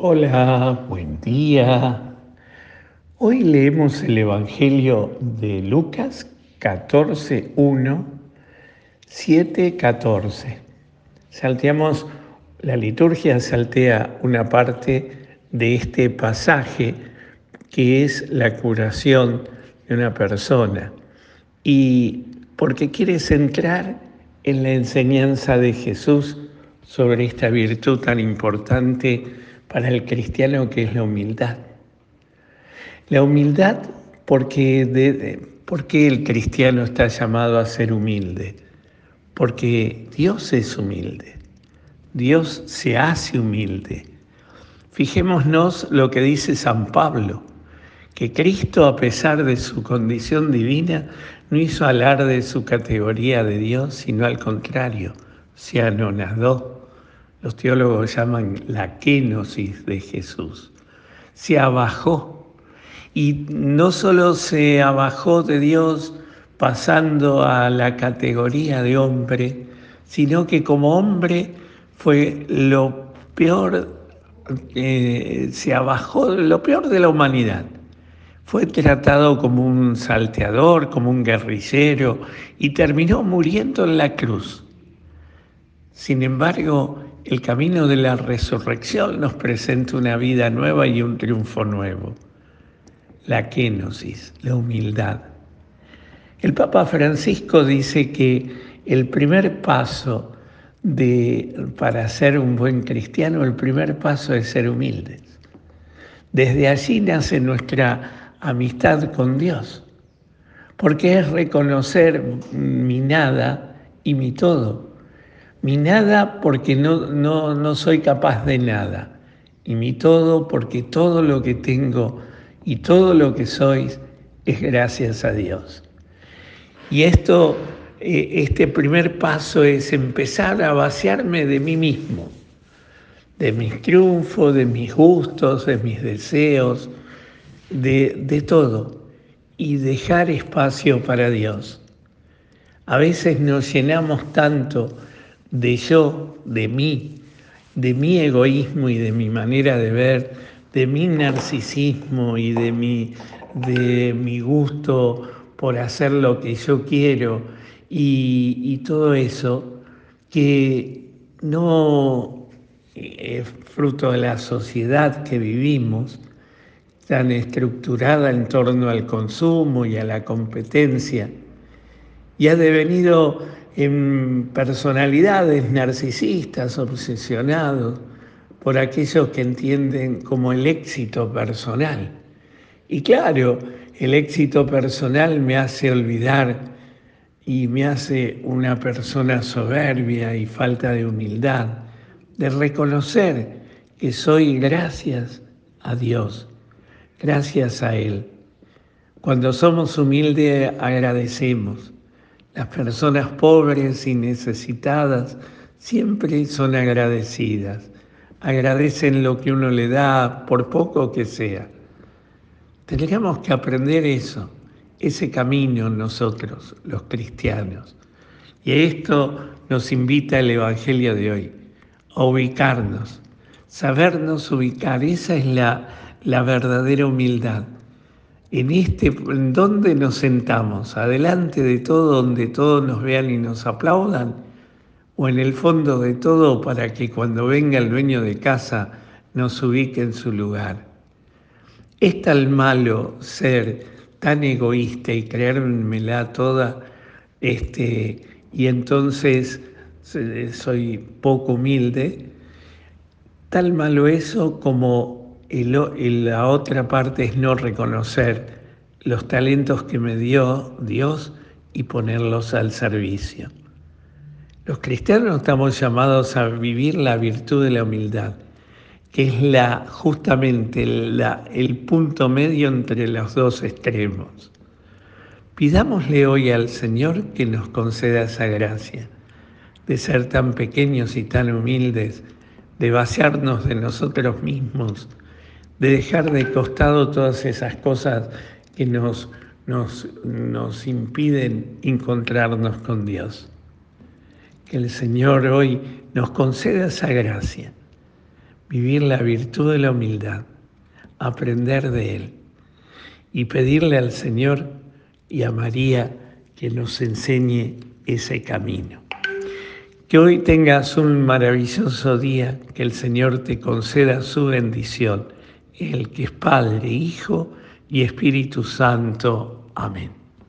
Hola, buen día. Hoy leemos el Evangelio de Lucas 14, 1, 7, 14. Salteamos, la liturgia saltea una parte de este pasaje que es la curación de una persona y porque quiere centrar en la enseñanza de Jesús sobre esta virtud tan importante para el cristiano que es la humildad. La humildad porque, de, porque el cristiano está llamado a ser humilde, porque Dios es humilde, Dios se hace humilde. Fijémonos lo que dice San Pablo, que Cristo a pesar de su condición divina no hizo alarde de su categoría de Dios, sino al contrario, se anonadó. Los teólogos llaman la kenosis de Jesús. Se abajó y no solo se abajó de Dios pasando a la categoría de hombre, sino que como hombre fue lo peor, eh, se abajó lo peor de la humanidad fue tratado como un salteador, como un guerrillero y terminó muriendo en la cruz. Sin embargo, el camino de la resurrección nos presenta una vida nueva y un triunfo nuevo. La kenosis, la humildad. El Papa Francisco dice que el primer paso de, para ser un buen cristiano, el primer paso es ser humildes. Desde allí nace nuestra amistad con Dios, porque es reconocer mi nada y mi todo. Mi nada porque no, no, no soy capaz de nada, y mi todo porque todo lo que tengo y todo lo que soy es gracias a Dios. Y esto, eh, este primer paso es empezar a vaciarme de mí mismo, de mis triunfos, de mis gustos, de mis deseos, de, todo y dejar espacio para Dios. A veces nos llenamos tanto de yo, de mí, de mi egoísmo y de mi manera de ver, de mi narcisismo y de mi, de mi gusto por hacer lo que yo quiero y, y todo eso, que no es fruto de la sociedad que vivimos, tan estructurada en torno al consumo y a la competencia, y ha devenido en personalidades narcisistas, obsesionados por aquellos que entienden como el éxito personal. Y claro, el éxito personal me hace olvidar y me hace una persona soberbia y falta de humildad, de reconocer que soy gracias a Dios gracias a Él. Cuando somos humildes agradecemos. Las personas pobres y necesitadas siempre son agradecidas. Agradecen lo que uno le da, por poco que sea. Tendríamos que aprender eso, ese camino nosotros, los cristianos. Y esto nos invita el Evangelio de hoy, a ubicarnos, sabernos ubicar. Esa es la, la verdadera humildad. En este, en donde nos sentamos, adelante de todo, donde todos nos vean y nos aplaudan, o en el fondo de todo para que cuando venga el dueño de casa nos ubique en su lugar. Es tan malo ser tan egoísta y creérmela toda, este, y entonces soy poco humilde, tal malo eso como y, la otra parte es no reconocer los talentos que me dio Dios y ponerlos al servicio. Los cristianos estamos llamados a vivir la virtud de la humildad, que es la, justamente el punto medio entre los dos extremos. Pidámosle hoy al Señor que nos conceda esa gracia de ser tan pequeños y tan humildes, de vaciarnos de nosotros mismos de dejar de costado todas esas cosas que nos, nos, nos impiden encontrarnos con Dios. Que el Señor hoy nos conceda esa gracia vivir la virtud de la humildad, aprender de Él y pedirle al Señor y a María que nos enseñe ese camino. Que hoy tengas un maravilloso día, que el Señor te conceda su bendición, el que es Padre, Hijo y Espíritu Santo. Amén.